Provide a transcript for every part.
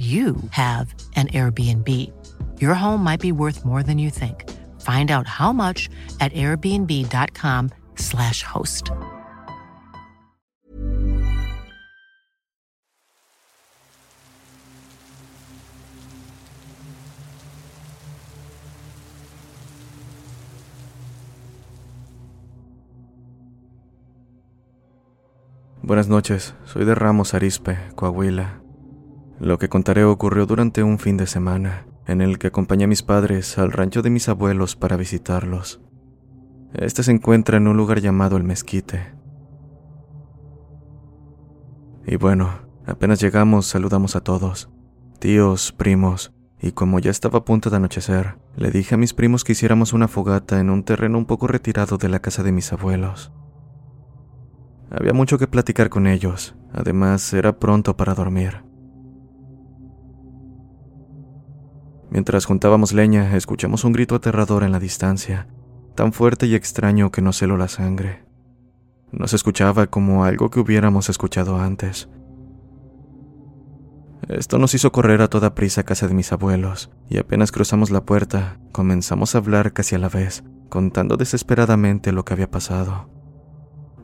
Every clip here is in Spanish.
you have an Airbnb. Your home might be worth more than you think. Find out how much at airbnb.com/slash host. Buenas noches, soy de Ramos Arispe, Coahuila. Lo que contaré ocurrió durante un fin de semana, en el que acompañé a mis padres al rancho de mis abuelos para visitarlos. Este se encuentra en un lugar llamado El Mezquite. Y bueno, apenas llegamos saludamos a todos, tíos, primos, y como ya estaba a punto de anochecer, le dije a mis primos que hiciéramos una fogata en un terreno un poco retirado de la casa de mis abuelos. Había mucho que platicar con ellos, además era pronto para dormir. Mientras juntábamos leña, escuchamos un grito aterrador en la distancia, tan fuerte y extraño que nos heló la sangre. No se escuchaba como algo que hubiéramos escuchado antes. Esto nos hizo correr a toda prisa a casa de mis abuelos, y apenas cruzamos la puerta, comenzamos a hablar casi a la vez, contando desesperadamente lo que había pasado.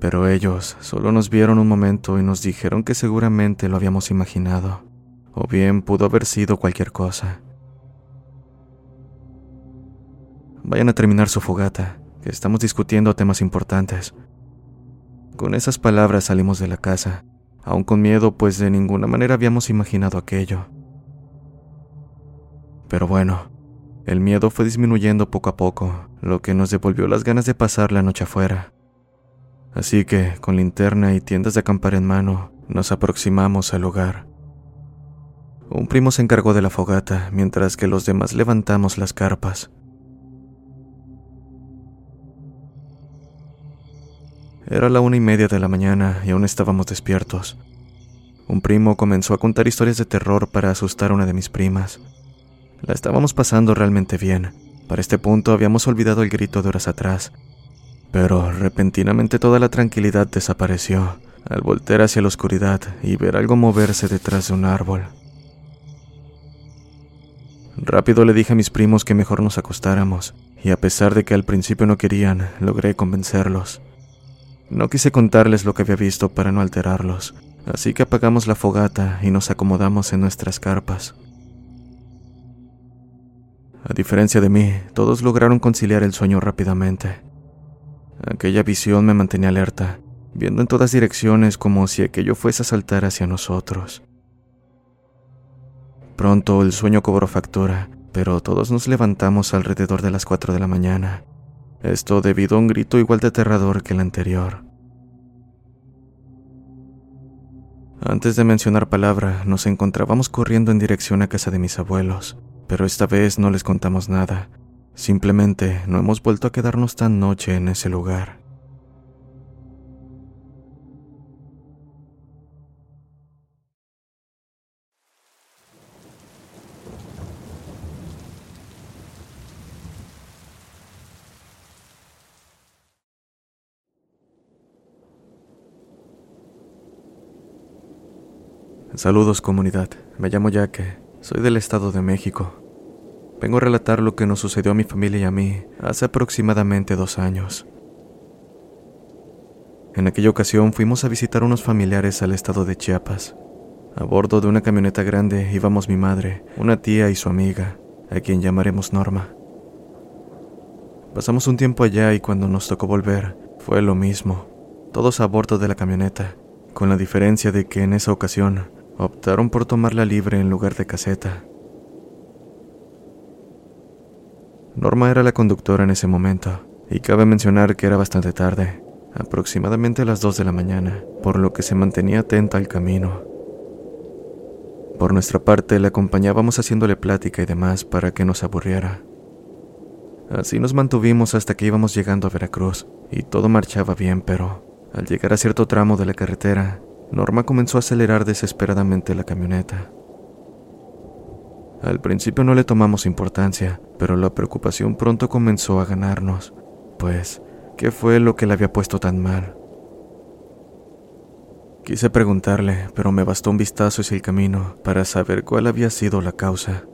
Pero ellos solo nos vieron un momento y nos dijeron que seguramente lo habíamos imaginado, o bien pudo haber sido cualquier cosa. Vayan a terminar su fogata, que estamos discutiendo temas importantes. Con esas palabras salimos de la casa, aún con miedo, pues de ninguna manera habíamos imaginado aquello. Pero bueno, el miedo fue disminuyendo poco a poco, lo que nos devolvió las ganas de pasar la noche afuera. Así que, con linterna y tiendas de acampar en mano, nos aproximamos al lugar. Un primo se encargó de la fogata, mientras que los demás levantamos las carpas. Era la una y media de la mañana y aún estábamos despiertos. Un primo comenzó a contar historias de terror para asustar a una de mis primas. La estábamos pasando realmente bien. Para este punto habíamos olvidado el grito de horas atrás. Pero repentinamente toda la tranquilidad desapareció al voltear hacia la oscuridad y ver algo moverse detrás de un árbol. Rápido le dije a mis primos que mejor nos acostáramos, y a pesar de que al principio no querían, logré convencerlos. No quise contarles lo que había visto para no alterarlos, así que apagamos la fogata y nos acomodamos en nuestras carpas. A diferencia de mí, todos lograron conciliar el sueño rápidamente. Aquella visión me mantenía alerta, viendo en todas direcciones como si aquello fuese a saltar hacia nosotros. Pronto el sueño cobró factura, pero todos nos levantamos alrededor de las 4 de la mañana esto debido a un grito igual de aterrador que el anterior. Antes de mencionar palabra, nos encontrábamos corriendo en dirección a casa de mis abuelos, pero esta vez no les contamos nada. Simplemente no hemos vuelto a quedarnos tan noche en ese lugar. Saludos comunidad, me llamo Yaque, soy del Estado de México. Vengo a relatar lo que nos sucedió a mi familia y a mí hace aproximadamente dos años. En aquella ocasión fuimos a visitar unos familiares al estado de Chiapas. A bordo de una camioneta grande íbamos mi madre, una tía y su amiga, a quien llamaremos Norma. Pasamos un tiempo allá y cuando nos tocó volver, fue lo mismo, todos a bordo de la camioneta, con la diferencia de que en esa ocasión optaron por tomarla libre en lugar de caseta. Norma era la conductora en ese momento, y cabe mencionar que era bastante tarde, aproximadamente a las 2 de la mañana, por lo que se mantenía atenta al camino. Por nuestra parte, le acompañábamos haciéndole plática y demás para que nos aburriera. Así nos mantuvimos hasta que íbamos llegando a Veracruz, y todo marchaba bien, pero al llegar a cierto tramo de la carretera, Norma comenzó a acelerar desesperadamente la camioneta. Al principio no le tomamos importancia, pero la preocupación pronto comenzó a ganarnos, pues, ¿qué fue lo que le había puesto tan mal? Quise preguntarle, pero me bastó un vistazo hacia el camino para saber cuál había sido la causa.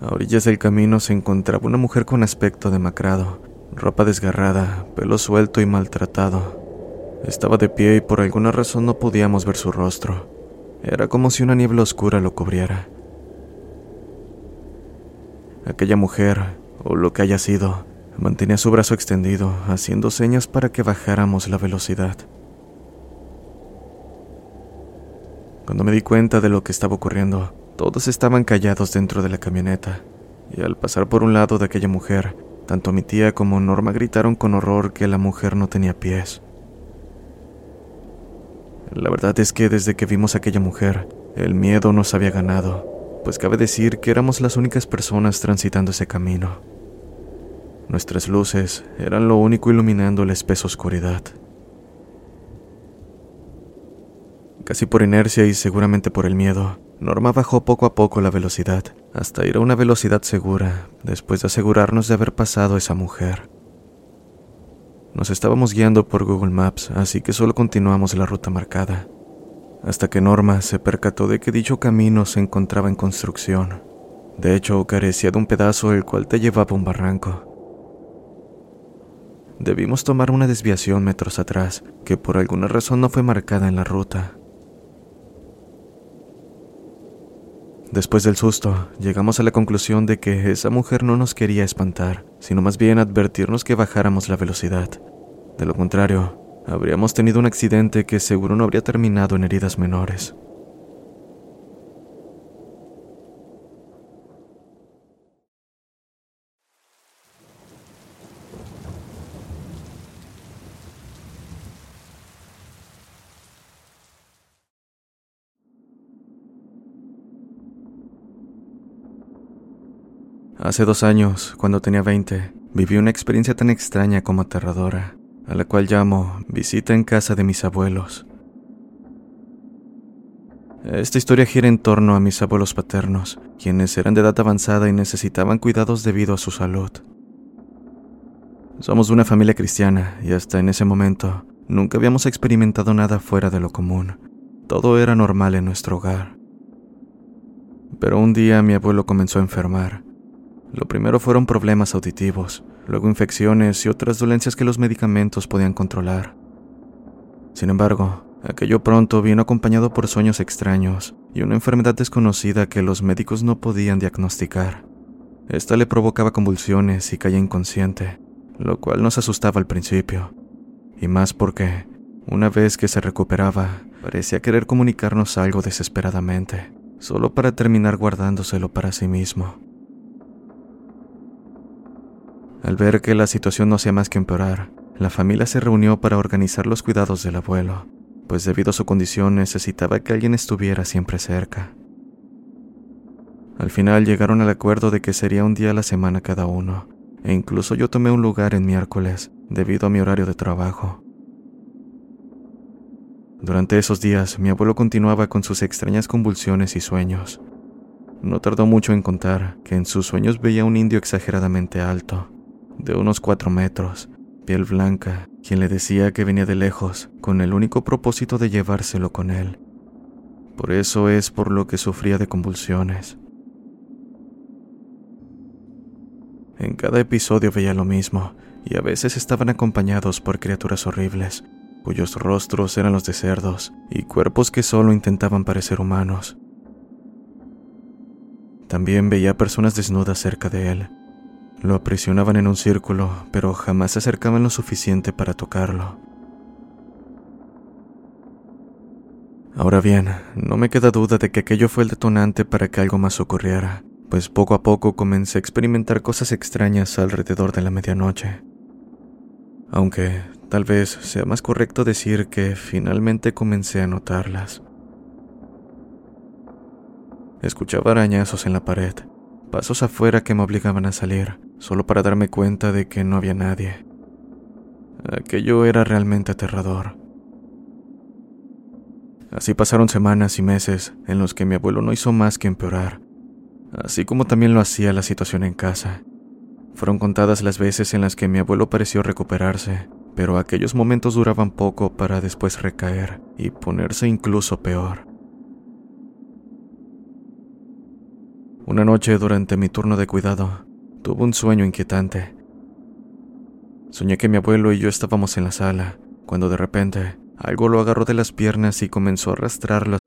A orillas del camino se encontraba una mujer con aspecto demacrado, ropa desgarrada, pelo suelto y maltratado. Estaba de pie y por alguna razón no podíamos ver su rostro. Era como si una niebla oscura lo cubriera. Aquella mujer, o lo que haya sido, mantenía su brazo extendido, haciendo señas para que bajáramos la velocidad. Cuando me di cuenta de lo que estaba ocurriendo, todos estaban callados dentro de la camioneta, y al pasar por un lado de aquella mujer, tanto mi tía como Norma gritaron con horror que la mujer no tenía pies. La verdad es que desde que vimos a aquella mujer, el miedo nos había ganado, pues cabe decir que éramos las únicas personas transitando ese camino. Nuestras luces eran lo único iluminando la espesa oscuridad. Casi por inercia y seguramente por el miedo, Norma bajó poco a poco la velocidad, hasta ir a una velocidad segura, después de asegurarnos de haber pasado a esa mujer. Nos estábamos guiando por Google Maps, así que solo continuamos la ruta marcada, hasta que Norma se percató de que dicho camino se encontraba en construcción. De hecho, carecía de un pedazo el cual te llevaba a un barranco. Debimos tomar una desviación metros atrás, que por alguna razón no fue marcada en la ruta. Después del susto, llegamos a la conclusión de que esa mujer no nos quería espantar, sino más bien advertirnos que bajáramos la velocidad. De lo contrario, habríamos tenido un accidente que seguro no habría terminado en heridas menores. Hace dos años, cuando tenía 20, viví una experiencia tan extraña como aterradora, a la cual llamo visita en casa de mis abuelos. Esta historia gira en torno a mis abuelos paternos, quienes eran de edad avanzada y necesitaban cuidados debido a su salud. Somos de una familia cristiana y hasta en ese momento nunca habíamos experimentado nada fuera de lo común. Todo era normal en nuestro hogar. Pero un día mi abuelo comenzó a enfermar lo primero fueron problemas auditivos, luego infecciones y otras dolencias que los medicamentos podían controlar. Sin embargo, aquello pronto vino acompañado por sueños extraños y una enfermedad desconocida que los médicos no podían diagnosticar. Esta le provocaba convulsiones y caía inconsciente, lo cual nos asustaba al principio, y más porque, una vez que se recuperaba, parecía querer comunicarnos algo desesperadamente, solo para terminar guardándoselo para sí mismo. Al ver que la situación no hacía más que empeorar, la familia se reunió para organizar los cuidados del abuelo, pues debido a su condición necesitaba que alguien estuviera siempre cerca. Al final llegaron al acuerdo de que sería un día a la semana cada uno, e incluso yo tomé un lugar en miércoles debido a mi horario de trabajo. Durante esos días mi abuelo continuaba con sus extrañas convulsiones y sueños. No tardó mucho en contar que en sus sueños veía un indio exageradamente alto, de unos cuatro metros, piel blanca, quien le decía que venía de lejos, con el único propósito de llevárselo con él. Por eso es por lo que sufría de convulsiones. En cada episodio veía lo mismo, y a veces estaban acompañados por criaturas horribles, cuyos rostros eran los de cerdos, y cuerpos que solo intentaban parecer humanos. También veía personas desnudas cerca de él, lo aprisionaban en un círculo, pero jamás se acercaban lo suficiente para tocarlo. Ahora bien, no me queda duda de que aquello fue el detonante para que algo más ocurriera, pues poco a poco comencé a experimentar cosas extrañas alrededor de la medianoche. Aunque tal vez sea más correcto decir que finalmente comencé a notarlas. Escuchaba arañazos en la pared, pasos afuera que me obligaban a salir, solo para darme cuenta de que no había nadie. Aquello era realmente aterrador. Así pasaron semanas y meses en los que mi abuelo no hizo más que empeorar, así como también lo hacía la situación en casa. Fueron contadas las veces en las que mi abuelo pareció recuperarse, pero aquellos momentos duraban poco para después recaer y ponerse incluso peor. Una noche durante mi turno de cuidado, tuve un sueño inquietante. Soñé que mi abuelo y yo estábamos en la sala, cuando de repente algo lo agarró de las piernas y comenzó a arrastrarlo.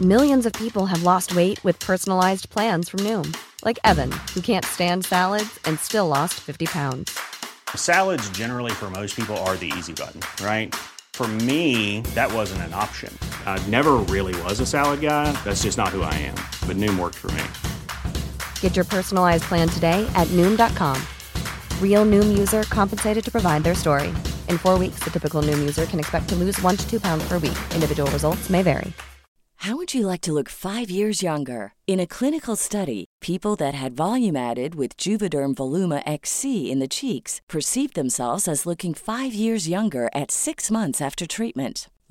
Millions of people have lost weight with personalized plans from Noom, like Evan, who can't stand salads and still lost 50 pounds. Salads generally for most people are the easy button, right? For me, that wasn't an option. I never really was a salad guy. That's just not who I am. But Noom worked for me. Get your personalized plan today at Noom.com. Real Noom user compensated to provide their story. In four weeks, the typical Noom user can expect to lose one to two pounds per week. Individual results may vary. How would you like to look five years younger? In a clinical study, people that had volume added with Juvederm Voluma XC in the cheeks perceived themselves as looking five years younger at six months after treatment.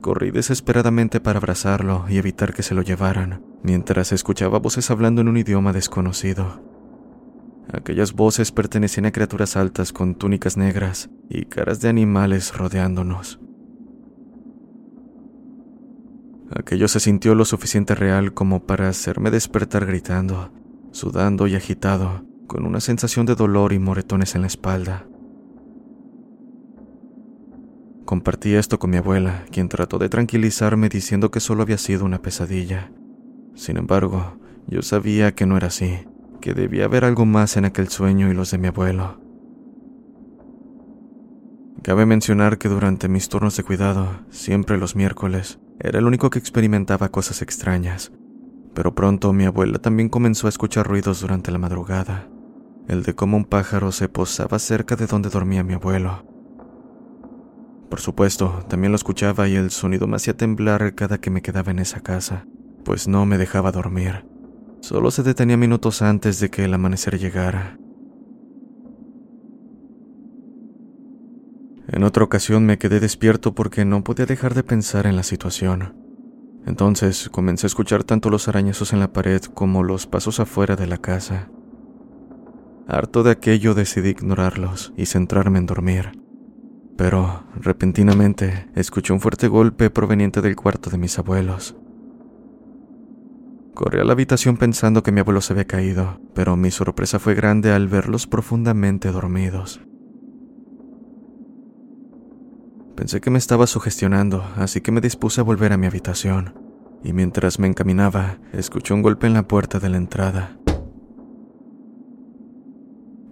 Corrí desesperadamente para abrazarlo y evitar que se lo llevaran, mientras escuchaba voces hablando en un idioma desconocido. Aquellas voces pertenecían a criaturas altas con túnicas negras y caras de animales rodeándonos. Aquello se sintió lo suficiente real como para hacerme despertar gritando, sudando y agitado, con una sensación de dolor y moretones en la espalda. Compartí esto con mi abuela, quien trató de tranquilizarme diciendo que solo había sido una pesadilla. Sin embargo, yo sabía que no era así, que debía haber algo más en aquel sueño y los de mi abuelo. Cabe mencionar que durante mis turnos de cuidado, siempre los miércoles, era el único que experimentaba cosas extrañas. Pero pronto mi abuela también comenzó a escuchar ruidos durante la madrugada, el de cómo un pájaro se posaba cerca de donde dormía mi abuelo. Por supuesto, también lo escuchaba y el sonido me hacía temblar cada que me quedaba en esa casa, pues no me dejaba dormir. Solo se detenía minutos antes de que el amanecer llegara. En otra ocasión me quedé despierto porque no podía dejar de pensar en la situación. Entonces comencé a escuchar tanto los arañazos en la pared como los pasos afuera de la casa. Harto de aquello decidí ignorarlos y centrarme en dormir. Pero, repentinamente, escuché un fuerte golpe proveniente del cuarto de mis abuelos. Corrí a la habitación pensando que mi abuelo se había caído, pero mi sorpresa fue grande al verlos profundamente dormidos. Pensé que me estaba sugestionando, así que me dispuse a volver a mi habitación, y mientras me encaminaba, escuché un golpe en la puerta de la entrada.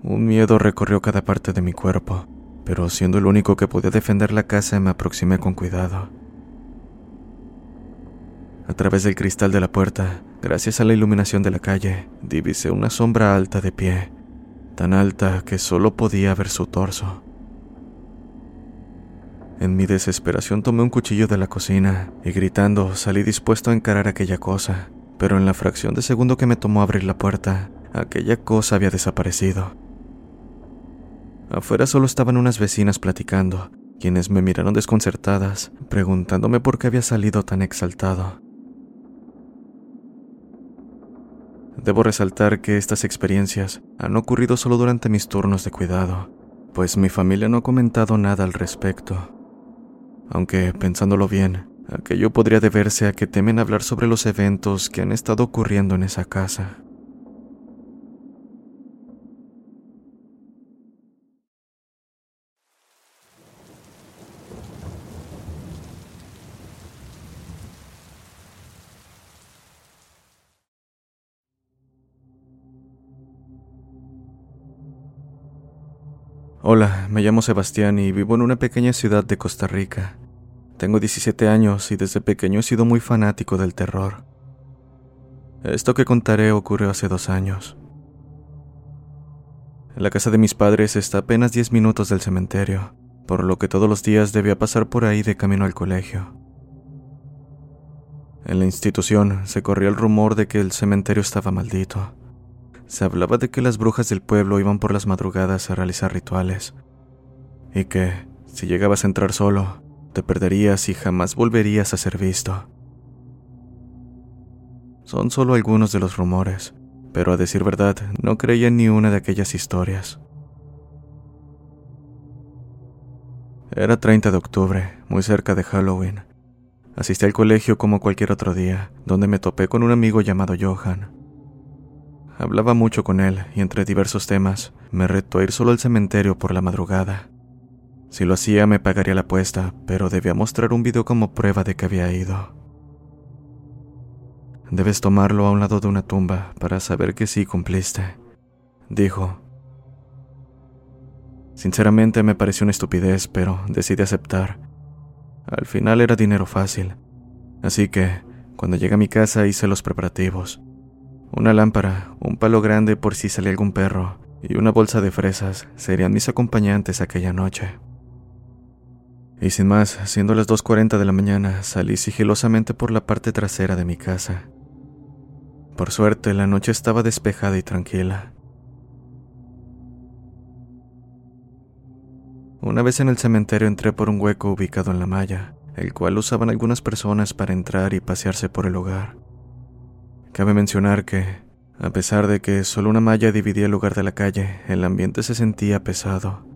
Un miedo recorrió cada parte de mi cuerpo, pero siendo el único que podía defender la casa me aproximé con cuidado. A través del cristal de la puerta, gracias a la iluminación de la calle, divisé una sombra alta de pie, tan alta que solo podía ver su torso. En mi desesperación tomé un cuchillo de la cocina y gritando salí dispuesto a encarar aquella cosa, pero en la fracción de segundo que me tomó abrir la puerta, aquella cosa había desaparecido. Afuera solo estaban unas vecinas platicando, quienes me miraron desconcertadas, preguntándome por qué había salido tan exaltado. Debo resaltar que estas experiencias han ocurrido solo durante mis turnos de cuidado. pues mi familia no ha comentado nada al respecto. Aunque, pensándolo bien, aquello podría deberse a que temen hablar sobre los eventos que han estado ocurriendo en esa casa. Hola, me llamo Sebastián y vivo en una pequeña ciudad de Costa Rica. Tengo 17 años y desde pequeño he sido muy fanático del terror. Esto que contaré ocurrió hace dos años. La casa de mis padres está a apenas 10 minutos del cementerio, por lo que todos los días debía pasar por ahí de camino al colegio. En la institución se corría el rumor de que el cementerio estaba maldito se hablaba de que las brujas del pueblo iban por las madrugadas a realizar rituales, y que, si llegabas a entrar solo, te perderías y jamás volverías a ser visto. Son solo algunos de los rumores, pero a decir verdad, no creía en ni una de aquellas historias. Era 30 de octubre, muy cerca de Halloween. Asistí al colegio como cualquier otro día, donde me topé con un amigo llamado Johan. Hablaba mucho con él y entre diversos temas me retó a ir solo al cementerio por la madrugada. Si lo hacía me pagaría la apuesta, pero debía mostrar un video como prueba de que había ido. Debes tomarlo a un lado de una tumba para saber que sí cumpliste, dijo. Sinceramente me pareció una estupidez, pero decidí aceptar. Al final era dinero fácil, así que, cuando llegué a mi casa hice los preparativos. Una lámpara, un palo grande por si salía algún perro y una bolsa de fresas serían mis acompañantes aquella noche. Y sin más, siendo las 2.40 de la mañana, salí sigilosamente por la parte trasera de mi casa. Por suerte, la noche estaba despejada y tranquila. Una vez en el cementerio entré por un hueco ubicado en la malla, el cual usaban algunas personas para entrar y pasearse por el lugar. Cabe mencionar que, a pesar de que solo una malla dividía el lugar de la calle, el ambiente se sentía pesado.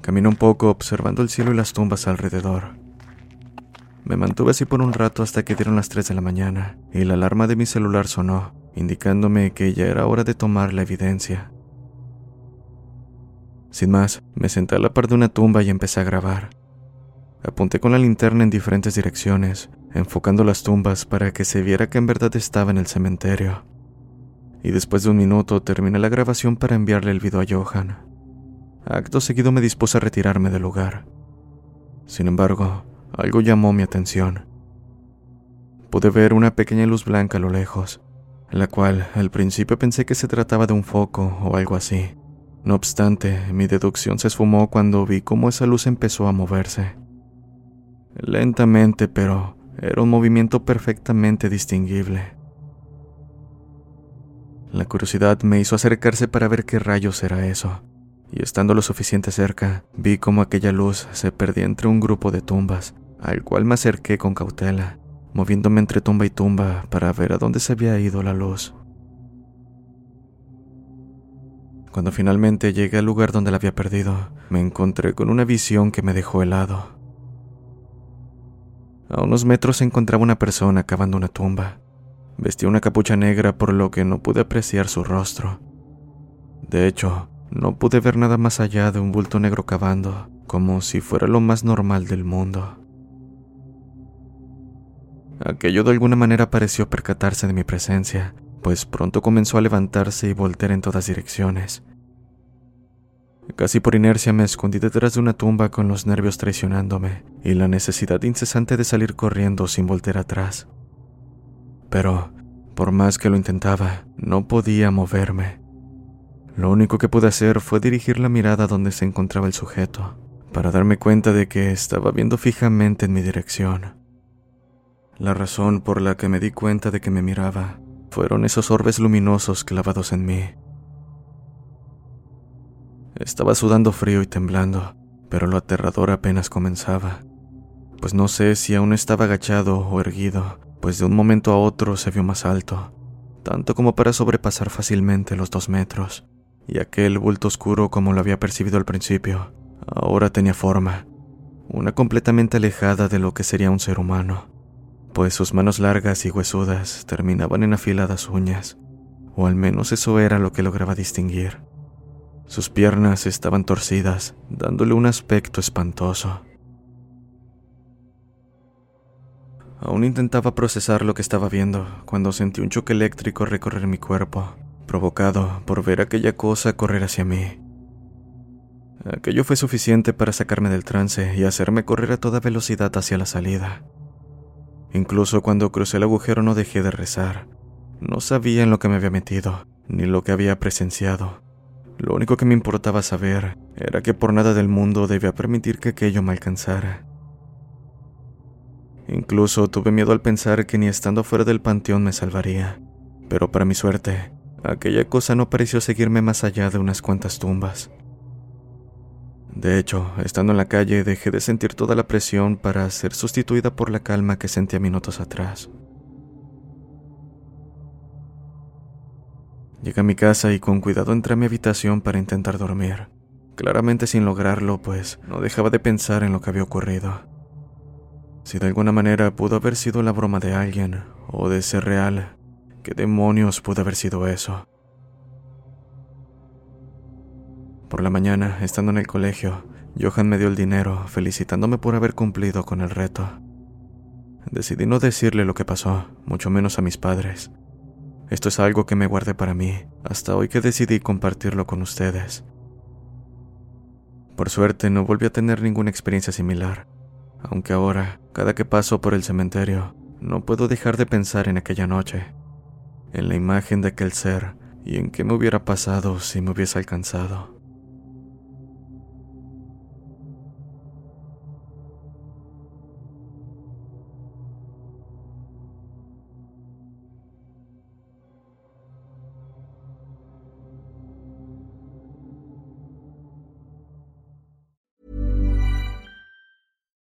Caminé un poco observando el cielo y las tumbas alrededor. Me mantuve así por un rato hasta que dieron las 3 de la mañana y la alarma de mi celular sonó, indicándome que ya era hora de tomar la evidencia. Sin más, me senté a la par de una tumba y empecé a grabar. Apunté con la linterna en diferentes direcciones, enfocando las tumbas para que se viera que en verdad estaba en el cementerio. Y después de un minuto terminé la grabación para enviarle el video a Johan. Acto seguido me dispuse a retirarme del lugar. Sin embargo, algo llamó mi atención. Pude ver una pequeña luz blanca a lo lejos, la cual al principio pensé que se trataba de un foco o algo así. No obstante, mi deducción se esfumó cuando vi cómo esa luz empezó a moverse. Lentamente, pero era un movimiento perfectamente distinguible. La curiosidad me hizo acercarse para ver qué rayos era eso, y estando lo suficiente cerca, vi cómo aquella luz se perdía entre un grupo de tumbas, al cual me acerqué con cautela, moviéndome entre tumba y tumba para ver a dónde se había ido la luz. Cuando finalmente llegué al lugar donde la había perdido, me encontré con una visión que me dejó helado. A unos metros se encontraba una persona cavando una tumba. Vestía una capucha negra por lo que no pude apreciar su rostro. De hecho, no pude ver nada más allá de un bulto negro cavando, como si fuera lo más normal del mundo. Aquello de alguna manera pareció percatarse de mi presencia, pues pronto comenzó a levantarse y voltear en todas direcciones. Casi por inercia me escondí detrás de una tumba con los nervios traicionándome y la necesidad incesante de salir corriendo sin volver atrás. Pero, por más que lo intentaba, no podía moverme. Lo único que pude hacer fue dirigir la mirada donde se encontraba el sujeto, para darme cuenta de que estaba viendo fijamente en mi dirección. La razón por la que me di cuenta de que me miraba fueron esos orbes luminosos clavados en mí estaba sudando frío y temblando, pero lo aterrador apenas comenzaba, pues no sé si aún estaba agachado o erguido, pues de un momento a otro se vio más alto, tanto como para sobrepasar fácilmente los dos metros, y aquel bulto oscuro como lo había percibido al principio, ahora tenía forma, una completamente alejada de lo que sería un ser humano, pues sus manos largas y huesudas terminaban en afiladas uñas, o al menos eso era lo que lograba distinguir. Sus piernas estaban torcidas, dándole un aspecto espantoso. Aún intentaba procesar lo que estaba viendo cuando sentí un choque eléctrico recorrer mi cuerpo, provocado por ver aquella cosa correr hacia mí. Aquello fue suficiente para sacarme del trance y hacerme correr a toda velocidad hacia la salida. Incluso cuando crucé el agujero no dejé de rezar. No sabía en lo que me había metido, ni lo que había presenciado. Lo único que me importaba saber era que por nada del mundo debía permitir que aquello me alcanzara. Incluso tuve miedo al pensar que ni estando fuera del panteón me salvaría, pero para mi suerte, aquella cosa no pareció seguirme más allá de unas cuantas tumbas. De hecho, estando en la calle dejé de sentir toda la presión para ser sustituida por la calma que sentía minutos atrás. Llegué a mi casa y con cuidado entré a mi habitación para intentar dormir, claramente sin lograrlo, pues no dejaba de pensar en lo que había ocurrido. Si de alguna manera pudo haber sido la broma de alguien, o de ser real, ¿qué demonios pudo haber sido eso? Por la mañana, estando en el colegio, Johan me dio el dinero, felicitándome por haber cumplido con el reto. Decidí no decirle lo que pasó, mucho menos a mis padres. Esto es algo que me guardé para mí, hasta hoy que decidí compartirlo con ustedes. Por suerte no volví a tener ninguna experiencia similar, aunque ahora, cada que paso por el cementerio, no puedo dejar de pensar en aquella noche, en la imagen de aquel ser y en qué me hubiera pasado si me hubiese alcanzado.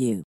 you.